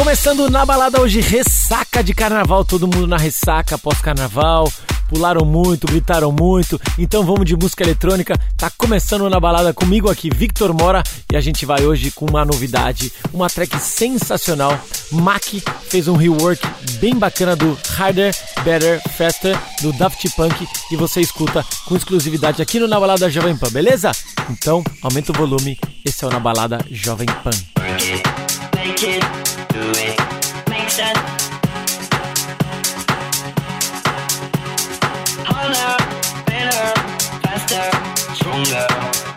Começando na balada hoje, ressaca de carnaval, todo mundo na ressaca pós-carnaval. Pularam muito, gritaram muito, então vamos de música eletrônica. Tá começando na balada comigo aqui, Victor Mora, e a gente vai hoje com uma novidade, uma track sensacional. Mac fez um rework bem bacana do Harder, Better, Faster do Daft Punk e você escuta com exclusividade aqui no Na Balada Jovem Pan, beleza? Então aumenta o volume, esse é o Na Balada Jovem Pan. Make it, do it, make sense. Harder, better, faster, stronger.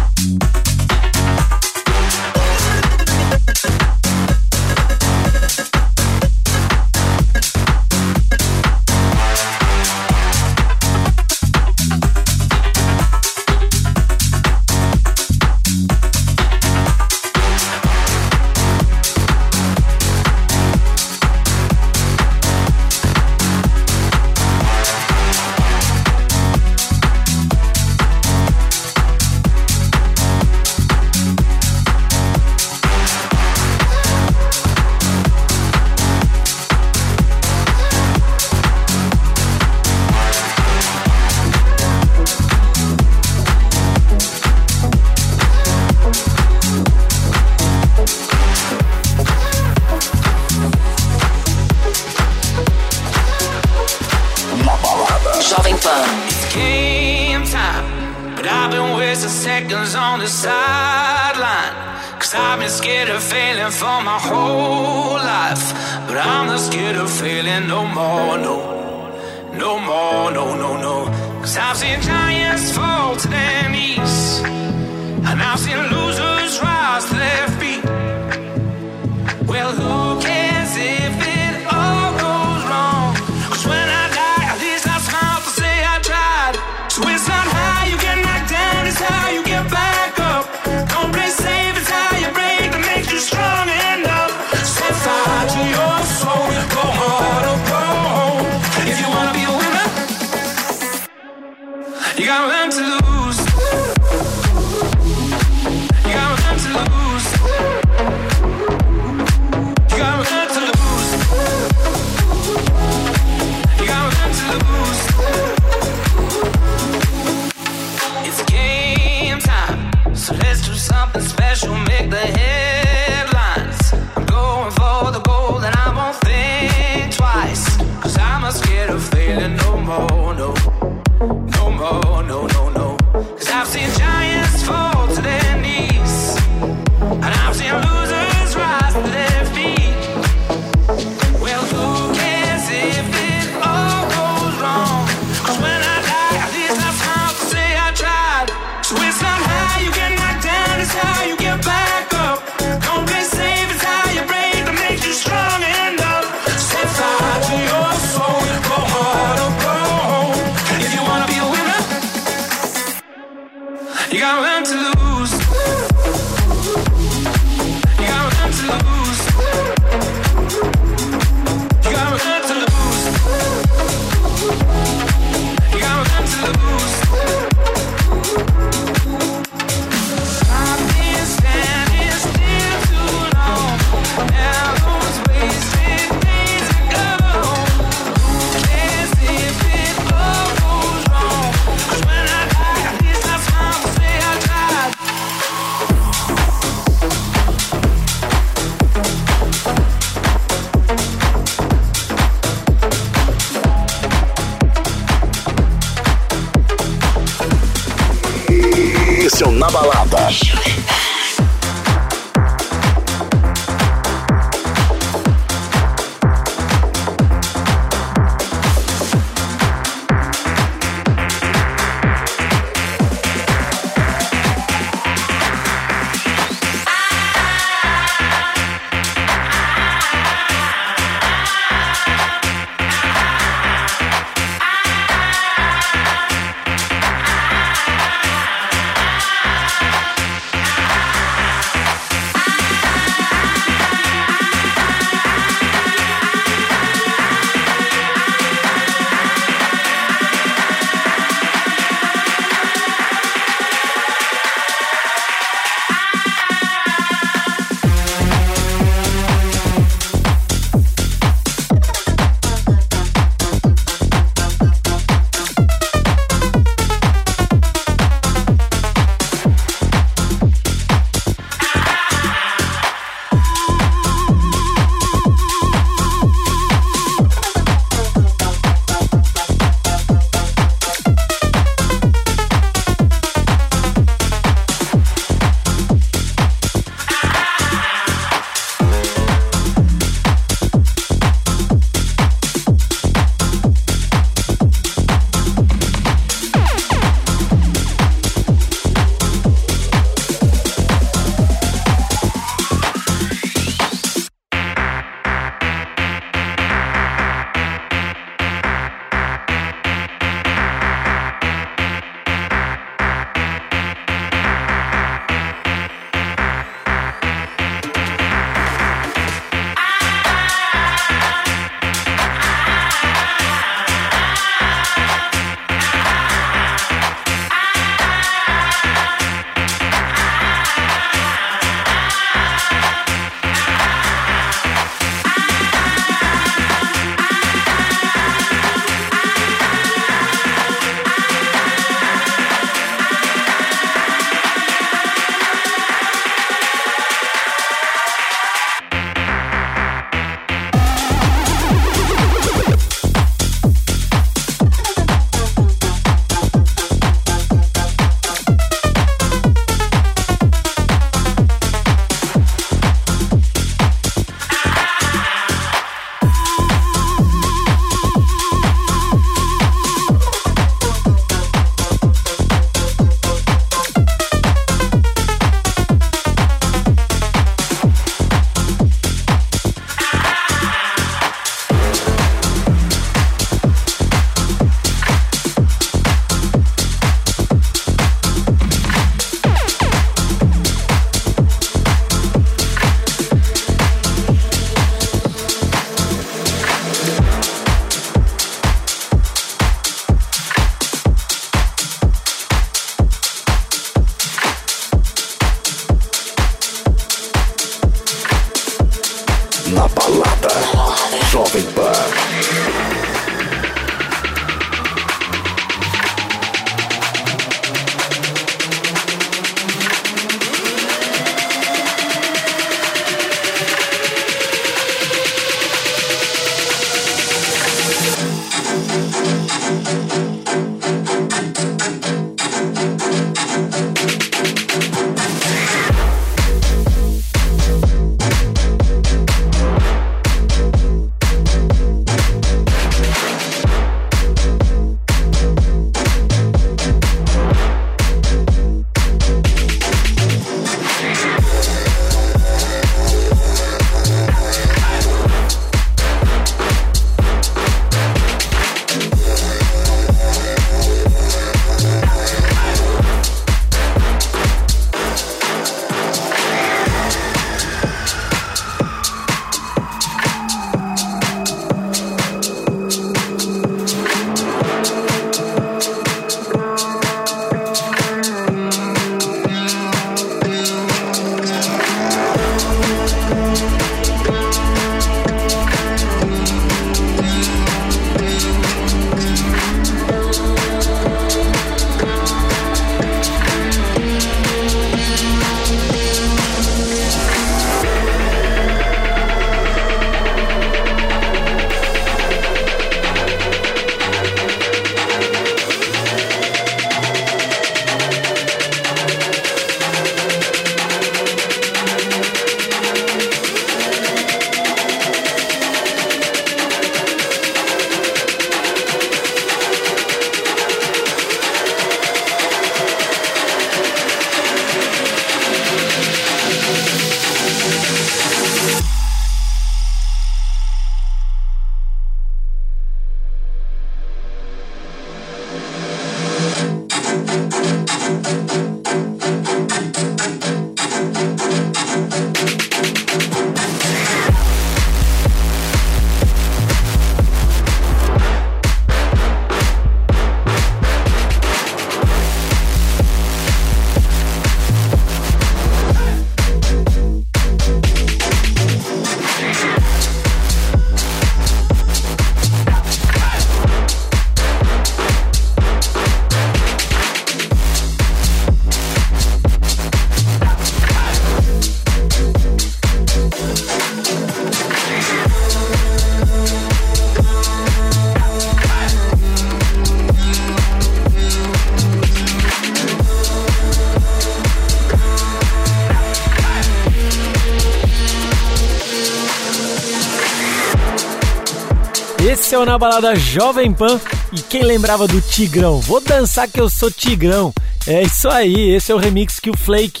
aconteceu na balada Jovem Pan e quem lembrava do Tigrão? Vou dançar que eu sou Tigrão. É isso aí, esse é o remix que o Flake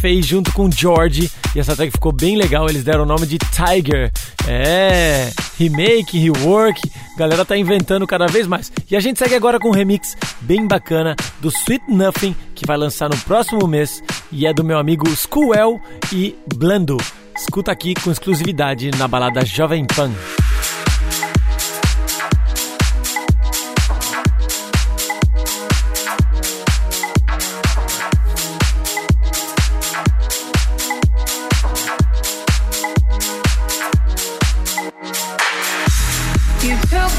fez junto com o George e essa track ficou bem legal, eles deram o nome de Tiger. É, remake, rework, galera tá inventando cada vez mais. E a gente segue agora com um remix bem bacana do Sweet Nothing que vai lançar no próximo mês e é do meu amigo Skuel e Blando. Escuta aqui com exclusividade na balada Jovem Pan.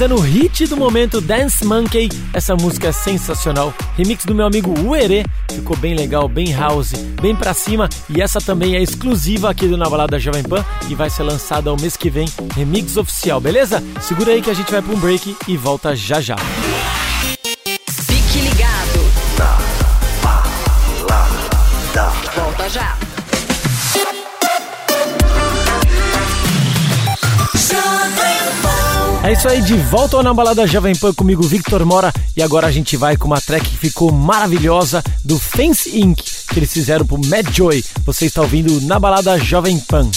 finalizando o hit do momento Dance Monkey, essa música é sensacional. Remix do meu amigo Uerê, ficou bem legal, bem house, bem pra cima. E essa também é exclusiva aqui do Na Balada Jovem Pan e vai ser lançada ao mês que vem, remix oficial, beleza? Segura aí que a gente vai pra um break e volta já já. É isso aí, de volta na balada Jovem Pan comigo, Victor Mora. E agora a gente vai com uma track que ficou maravilhosa do Fence Inc., que eles fizeram pro Mad Joy. Você está ouvindo na balada Jovem Pan.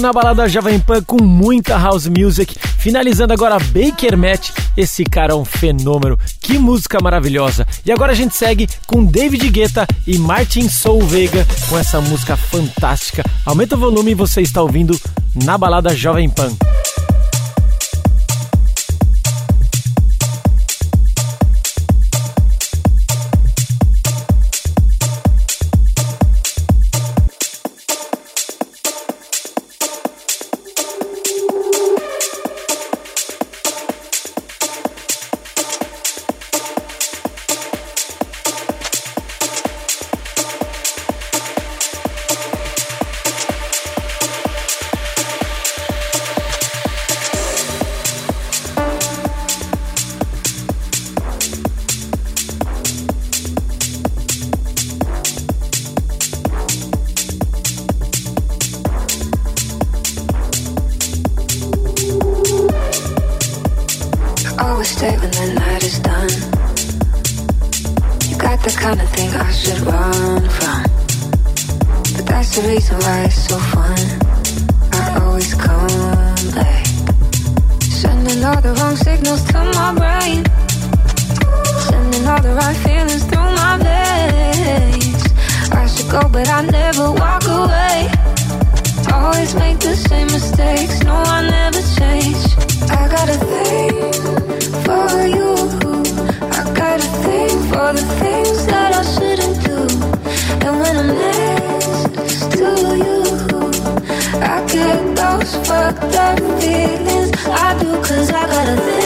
Na Balada Jovem Pan com muita house music. Finalizando agora Baker Matt. Esse cara é um fenômeno. Que música maravilhosa. E agora a gente segue com David Guetta e Martin Solveig com essa música fantástica. Aumenta o volume você está ouvindo Na Balada Jovem Pan. Kind of thing I should run from. But that's the reason why it's so fun. I always come back. Sending all the wrong signals to my brain. Sending all the right feelings through my veins. I should go, but I never walk away. Always make the same mistakes. No, I never change. I got a thing for you. I shouldn't do, and when I'm next to you, I get those fucked up feelings. I do, cause I got a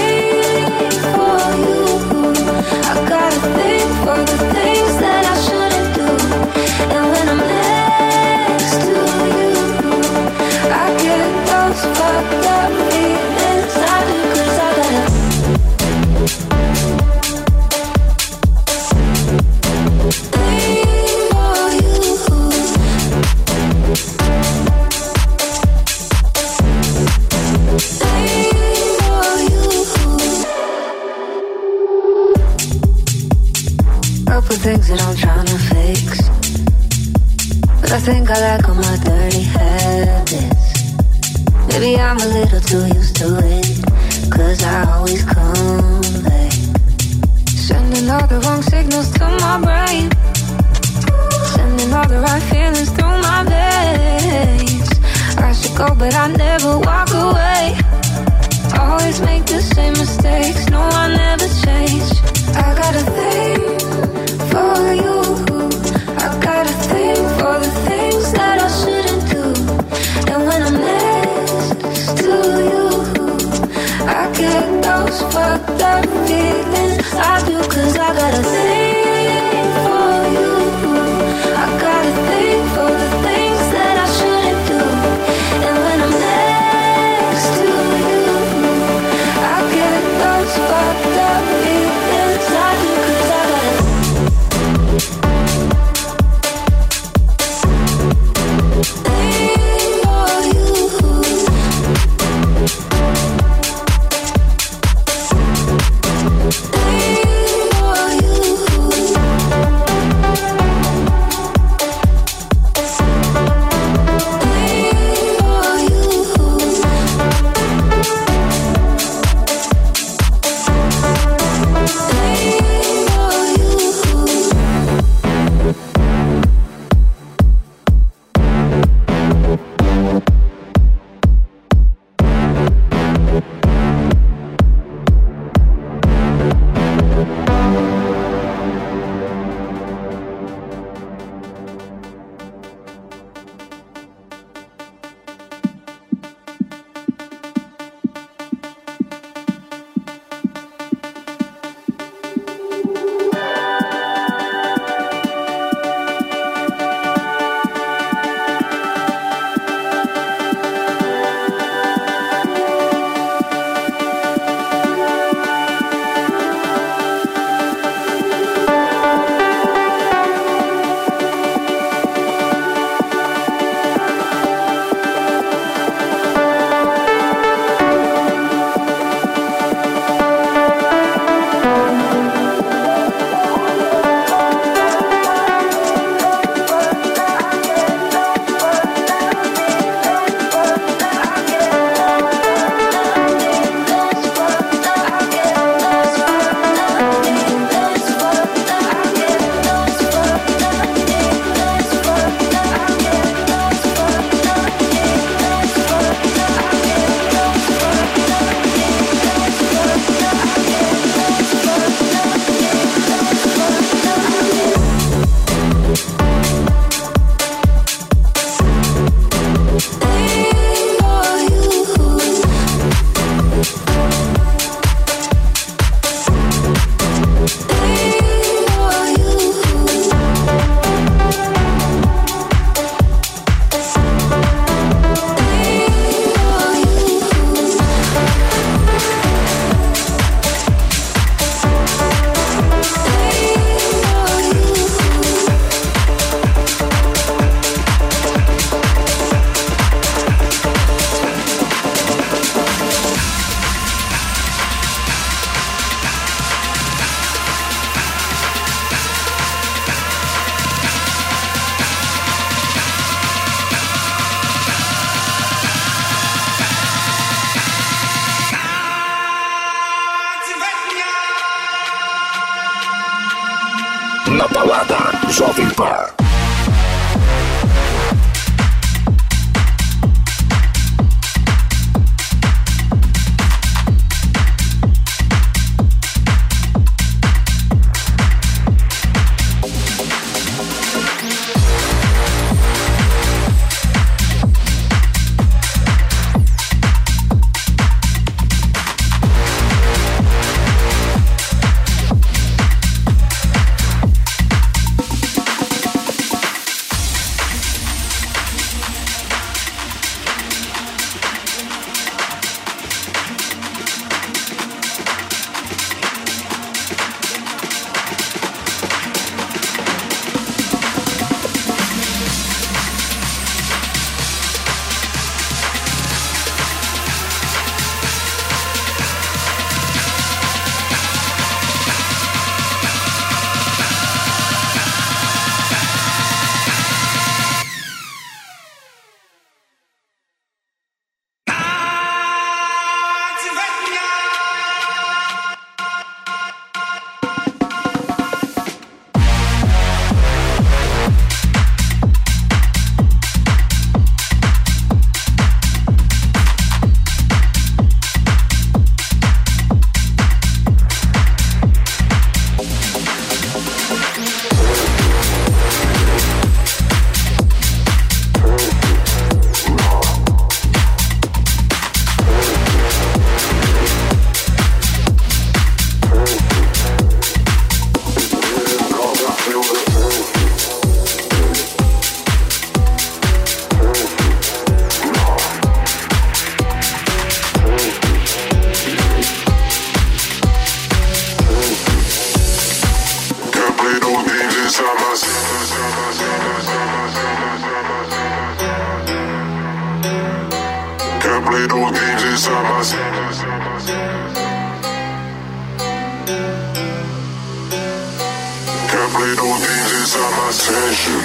attention.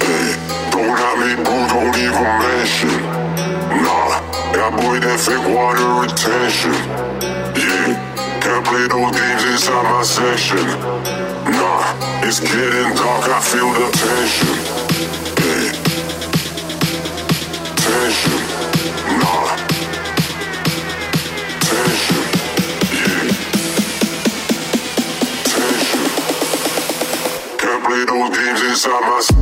Hey, don't have me, boo, don't even mention. Nah, that boy that fake water retention. Yeah, can't play those games inside my section. Nah, it's getting dark, I feel the tension. She's on us.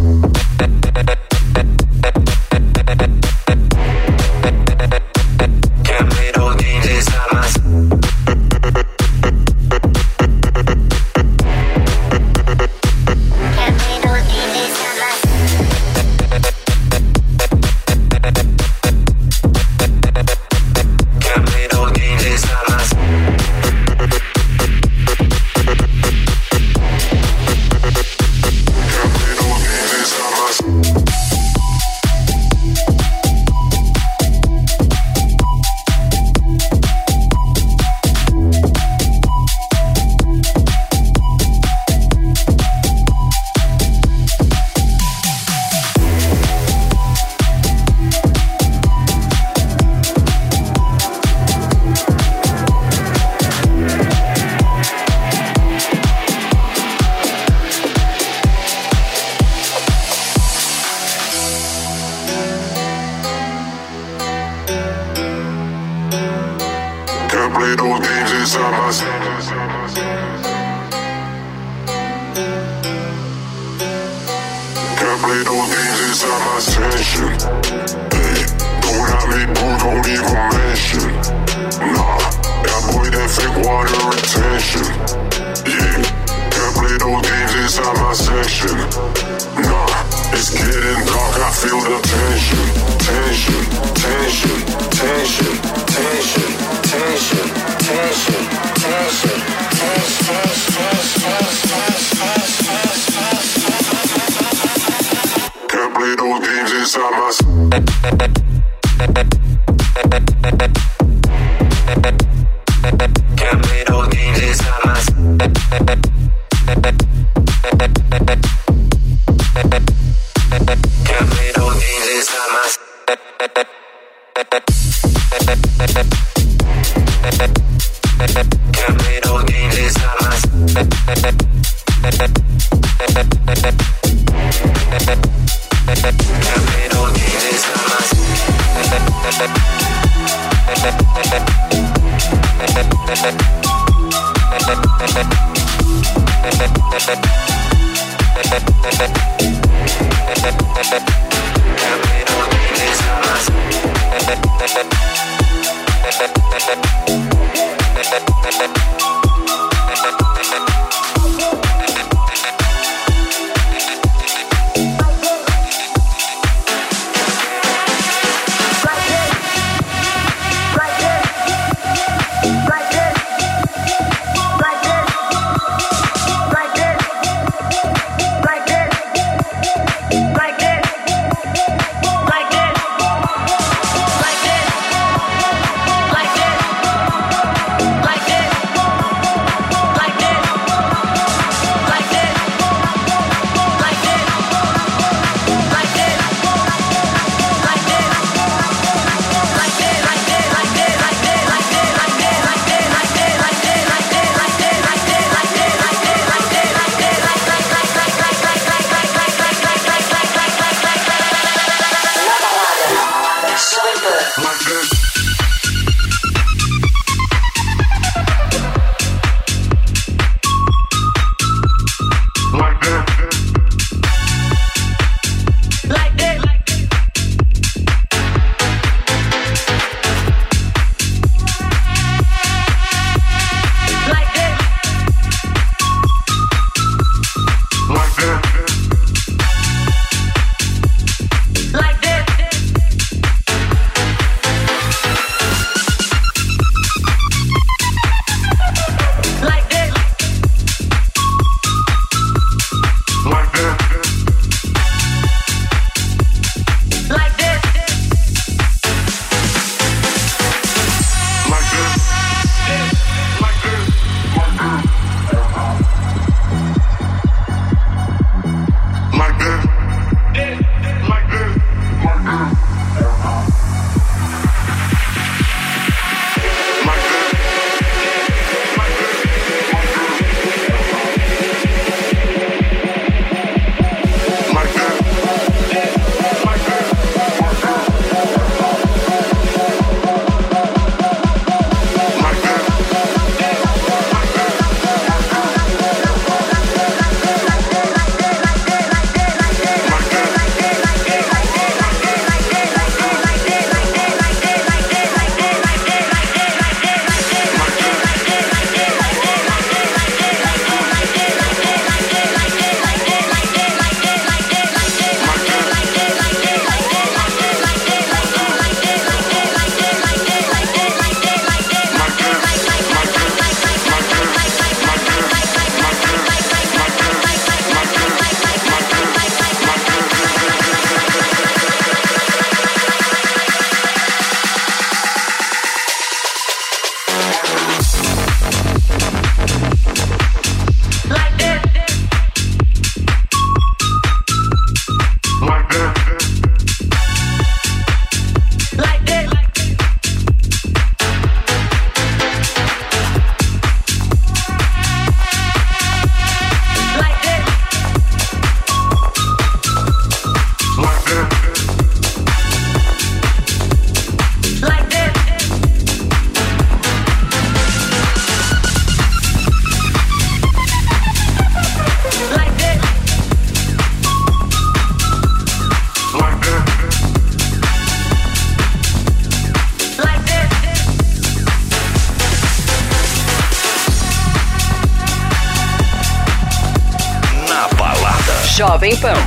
Jovem Pan.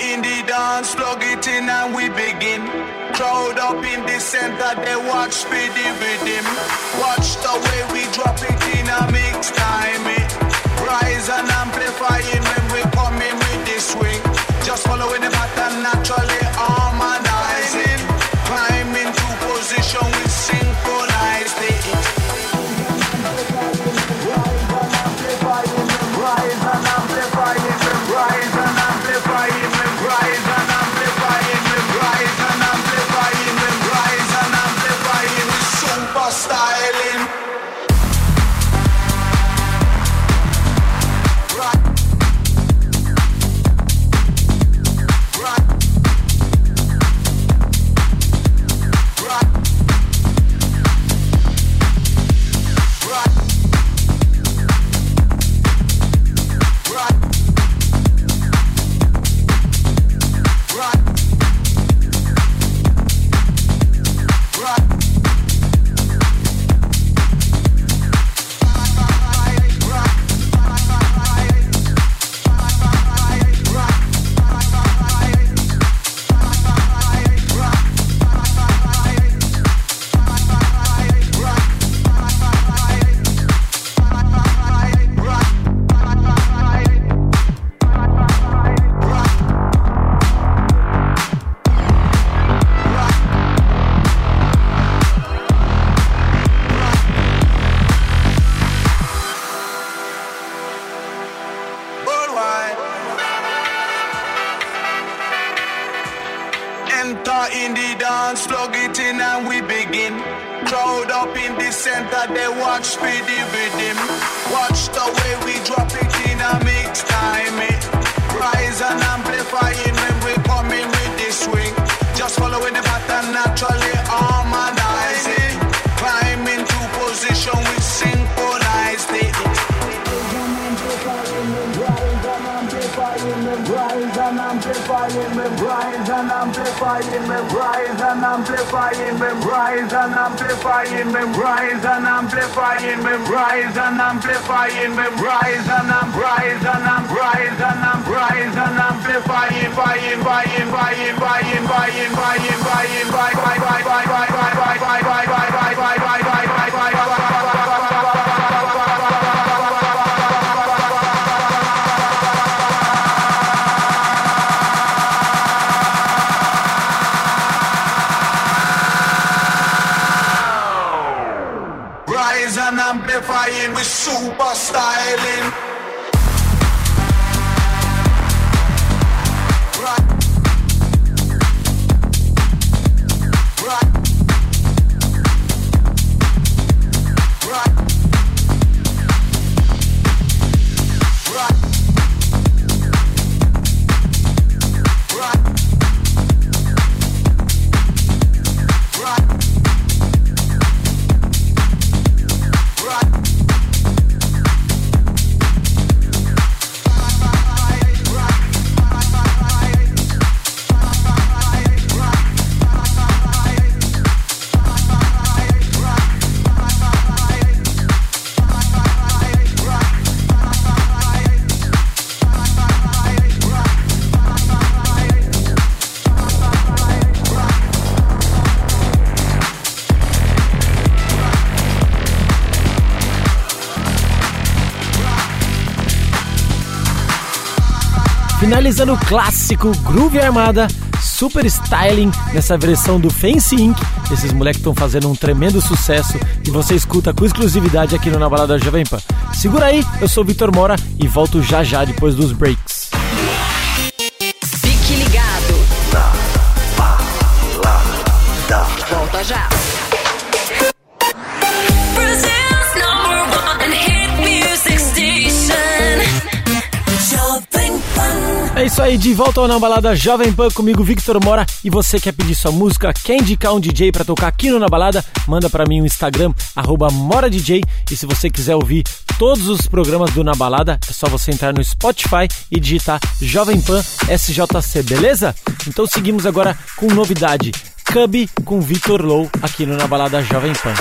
In the dance, plug it in and we begin. Crowd up in the center, they watch for the rhythm. Watch the way we drop it Finalizando o clássico Groove Armada, Super Styling, nessa versão do Fancy Inc. Esses moleques estão fazendo um tremendo sucesso e você escuta com exclusividade aqui no Na Balada Jovem Pan. Segura aí, eu sou Vitor Mora e volto já já depois dos breaks. Fique ligado. Volta já. Aí, de volta ao Na Balada Jovem Pan comigo, Victor Mora. E você quer pedir sua música, quer indicar um DJ pra tocar aqui no Na Balada? Manda pra mim o Instagram, MoraDJ. E se você quiser ouvir todos os programas do Na Balada, é só você entrar no Spotify e digitar Jovem Pan SJC, beleza? Então seguimos agora com novidade. Cubby com Vitor Low aqui no Na Balada Jovem Pan.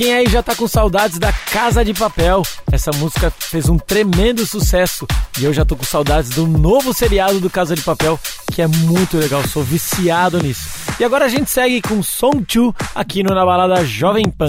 Quem aí já tá com saudades da Casa de Papel? Essa música fez um tremendo sucesso e eu já tô com saudades do novo seriado do Casa de Papel, que é muito legal, sou viciado nisso. E agora a gente segue com Song 2 aqui no Na Balada Jovem Pan.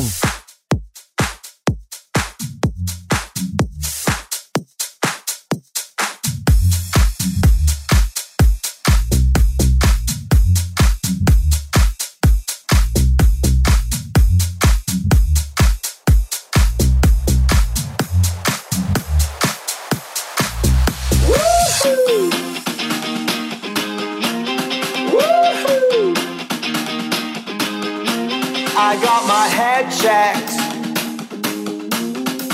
Head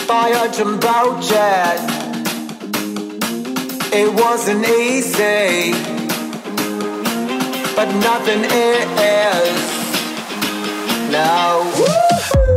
by a jumbo jet. It wasn't easy, but nothing is. No. When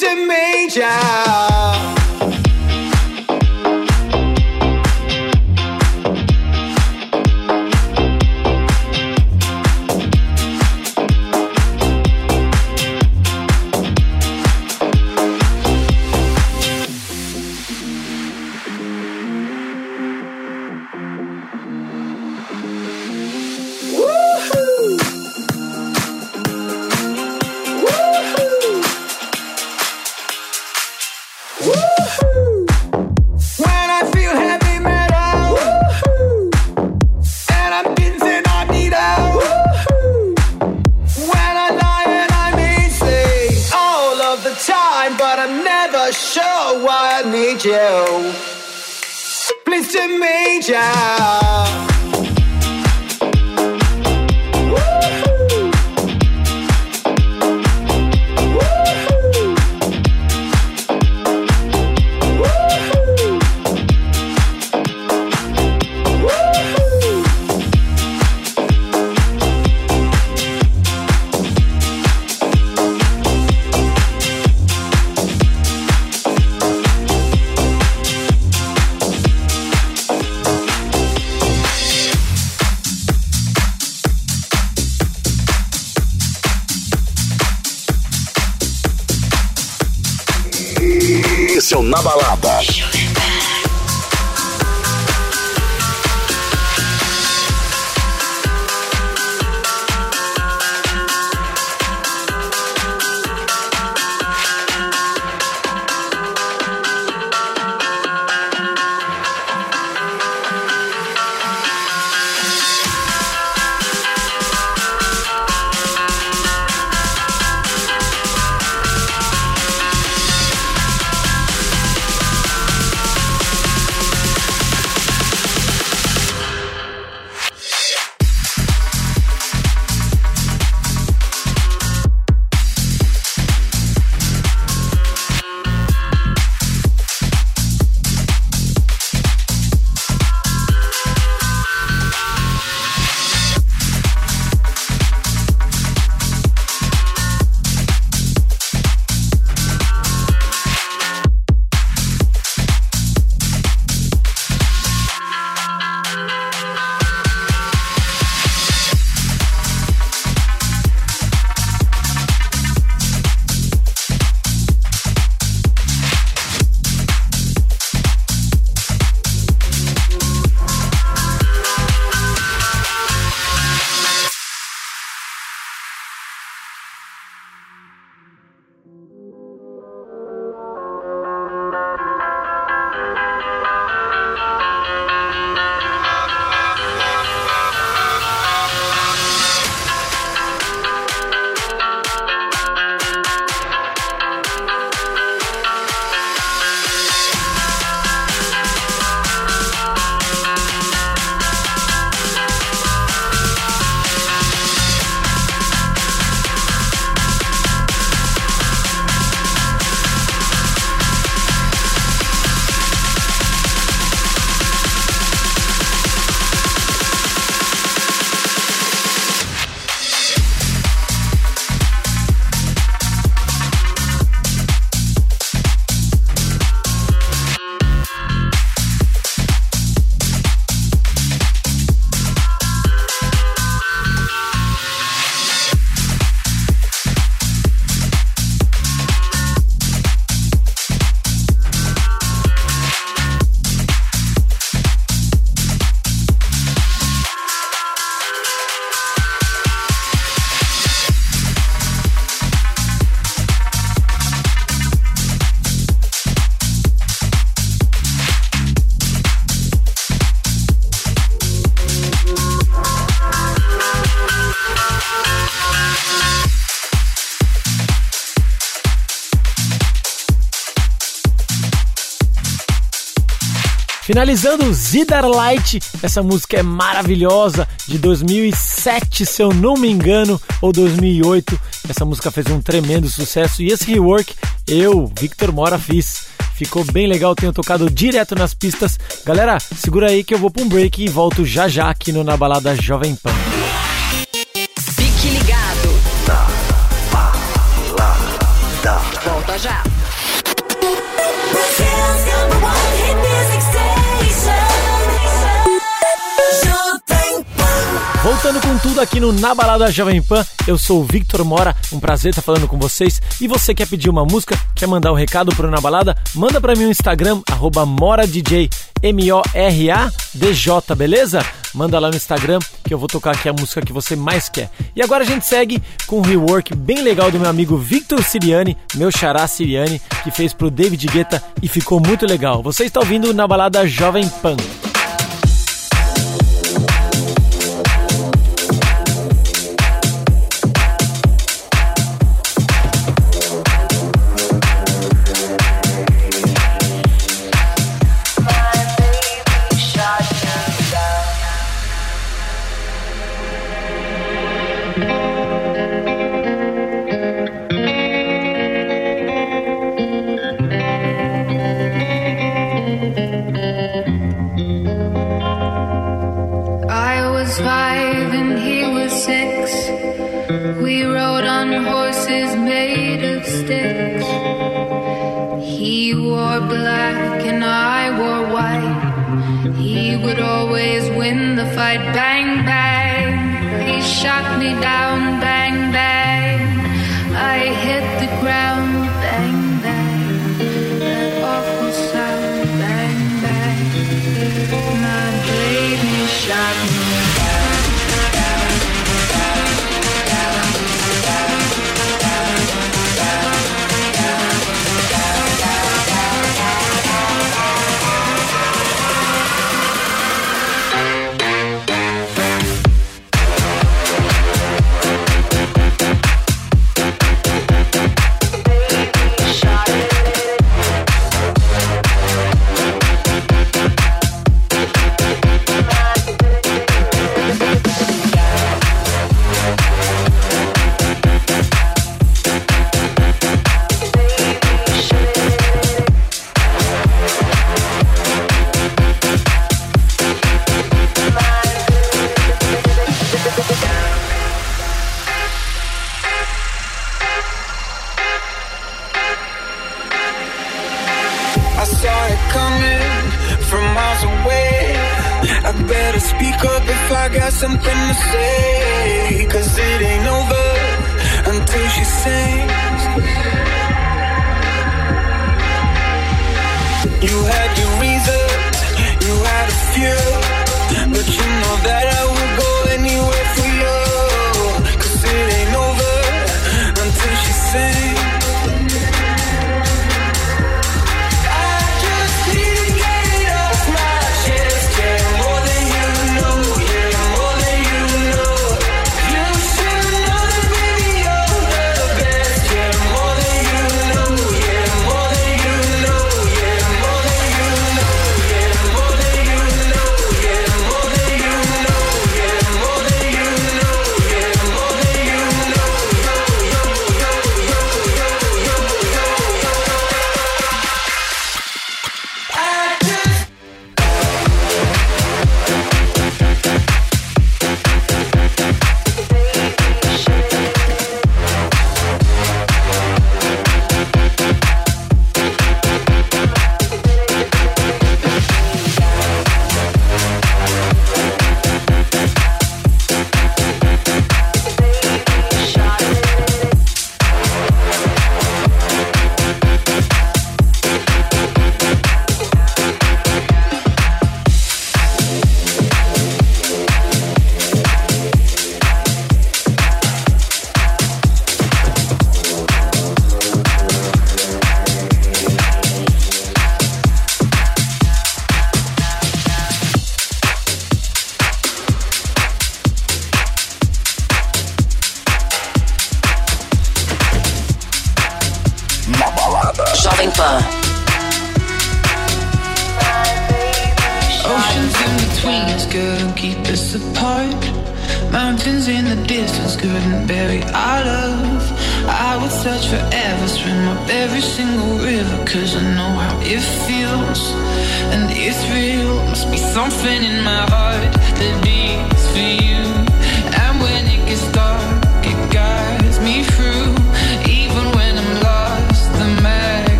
to me, child. на. Finalizando Zidar Light, essa música é maravilhosa, de 2007, se eu não me engano, ou 2008. Essa música fez um tremendo sucesso e esse rework eu, Victor Mora, fiz. Ficou bem legal, tenho tocado direto nas pistas. Galera, segura aí que eu vou pra um break e volto já já aqui no Na Balada Jovem Pan. Aqui no Na Balada Jovem Pan, eu sou o Victor Mora, um prazer estar falando com vocês. E você quer pedir uma música, quer mandar um recado pro Na Balada? Manda pra mim no Instagram, arroba MoraDJ, M-O-R-A-D-J, beleza? Manda lá no Instagram que eu vou tocar aqui a música que você mais quer. E agora a gente segue com um rework bem legal do meu amigo Victor Siriani, meu xará Siriani, que fez pro David Guetta e ficou muito legal. Você está ouvindo Na Balada Jovem Pan.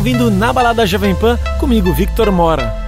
Ouvindo Na Balada Jovem Pan comigo, Victor Mora.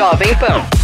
Jovem Pan.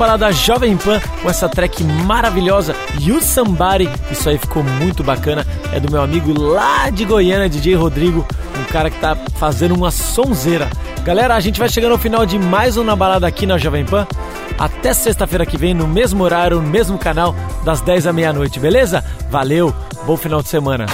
balada Jovem Pan com essa track maravilhosa, You Somebody. Isso aí ficou muito bacana. É do meu amigo lá de Goiânia, DJ Rodrigo, um cara que tá fazendo uma sonzeira. Galera, a gente vai chegando ao final de mais uma balada aqui na Jovem Pan. Até sexta-feira que vem, no mesmo horário, no mesmo canal, das 10 à meia-noite, beleza? Valeu, bom final de semana.